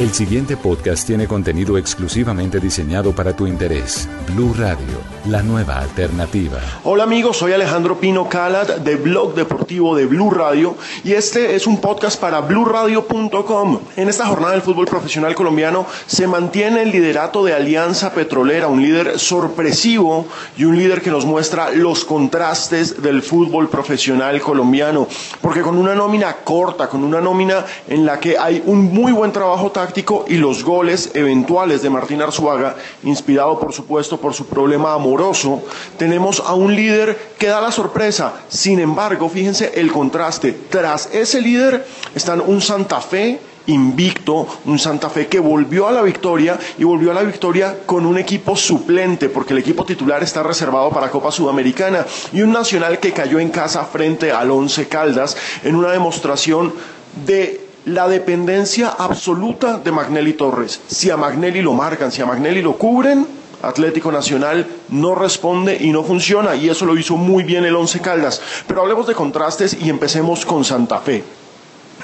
El siguiente podcast tiene contenido exclusivamente diseñado para tu interés. Blue Radio, la nueva alternativa. Hola amigos, soy Alejandro Pino Calat de Blog Deportivo de Blue Radio y este es un podcast para bluradio.com. En esta jornada del fútbol profesional colombiano se mantiene el liderato de Alianza Petrolera, un líder sorpresivo y un líder que nos muestra los contrastes del fútbol profesional colombiano, porque con una nómina corta, con una nómina en la que hay un muy buen trabajo y los goles eventuales de Martín Arzuaga, inspirado por supuesto por su problema amoroso, tenemos a un líder que da la sorpresa. Sin embargo, fíjense el contraste. Tras ese líder están un Santa Fe invicto, un Santa Fe que volvió a la victoria y volvió a la victoria con un equipo suplente, porque el equipo titular está reservado para Copa Sudamericana, y un Nacional que cayó en casa frente al Once Caldas en una demostración de la dependencia absoluta de Magnelli Torres. Si a Magnelli lo marcan, si a Magnelli lo cubren, Atlético Nacional no responde y no funciona, y eso lo hizo muy bien el Once Caldas. Pero hablemos de contrastes y empecemos con Santa Fe.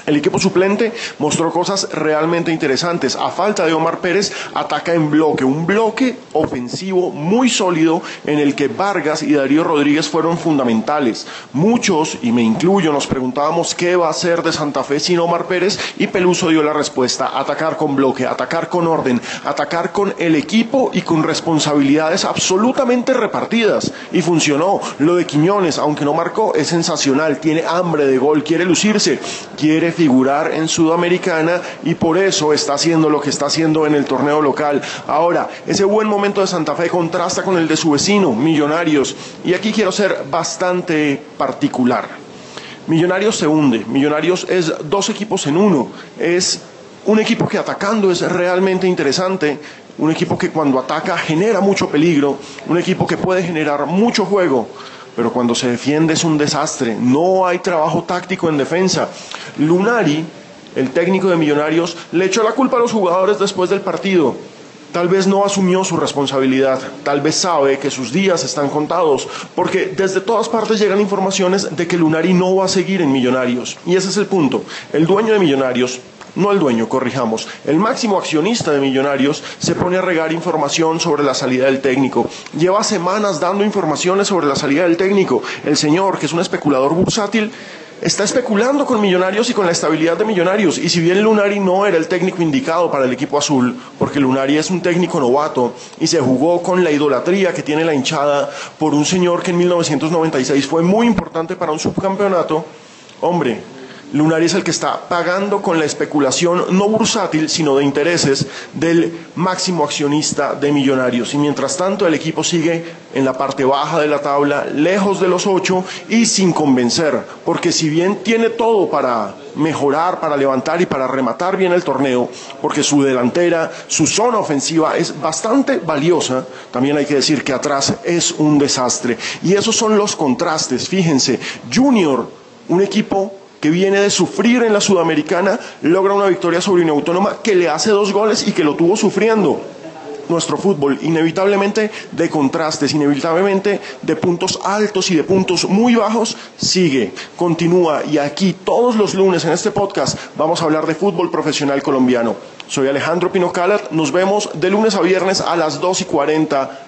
El equipo suplente mostró cosas realmente interesantes. A falta de Omar Pérez, ataca en bloque, un bloque ofensivo muy sólido en el que Vargas y Darío Rodríguez fueron fundamentales. Muchos, y me incluyo, nos preguntábamos qué va a hacer de Santa Fe sin Omar Pérez y Peluso dio la respuesta. Atacar con bloque, atacar con orden, atacar con el equipo y con responsabilidades absolutamente repartidas. Y funcionó. Lo de Quiñones, aunque no marcó, es sensacional. Tiene hambre de gol, quiere lucirse, quiere figurar en Sudamericana y por eso está haciendo lo que está haciendo en el torneo local. Ahora, ese buen momento de Santa Fe contrasta con el de su vecino, Millonarios, y aquí quiero ser bastante particular. Millonarios se hunde, Millonarios es dos equipos en uno, es un equipo que atacando es realmente interesante, un equipo que cuando ataca genera mucho peligro, un equipo que puede generar mucho juego, pero cuando se defiende es un desastre, no hay trabajo táctico en defensa. Lunari, el técnico de Millonarios, le echó la culpa a los jugadores después del partido. Tal vez no asumió su responsabilidad, tal vez sabe que sus días están contados, porque desde todas partes llegan informaciones de que Lunari no va a seguir en Millonarios. Y ese es el punto. El dueño de Millonarios, no el dueño, corrijamos, el máximo accionista de Millonarios se pone a regar información sobre la salida del técnico. Lleva semanas dando informaciones sobre la salida del técnico. El señor, que es un especulador bursátil, está especulando con Millonarios y con la estabilidad de Millonarios. Y si bien Lunari no era el técnico indicado para el equipo azul, porque Lunari es un técnico novato y se jugó con la idolatría que tiene la hinchada por un señor que en 1996 fue muy importante para un subcampeonato, hombre, Lunari es el que está pagando con la especulación no bursátil, sino de intereses del máximo accionista de Millonarios. Y mientras tanto el equipo sigue en la parte baja de la tabla, lejos de los ocho y sin convencer, porque si bien tiene todo para mejorar, para levantar y para rematar bien el torneo, porque su delantera, su zona ofensiva es bastante valiosa, también hay que decir que atrás es un desastre. Y esos son los contrastes, fíjense, Junior, un equipo que viene de sufrir en la Sudamericana, logra una victoria sobre una autónoma que le hace dos goles y que lo tuvo sufriendo. Nuestro fútbol, inevitablemente de contrastes, inevitablemente de puntos altos y de puntos muy bajos, sigue, continúa. Y aquí todos los lunes en este podcast vamos a hablar de fútbol profesional colombiano. Soy Alejandro Pino Calat, nos vemos de lunes a viernes a las 2 y 40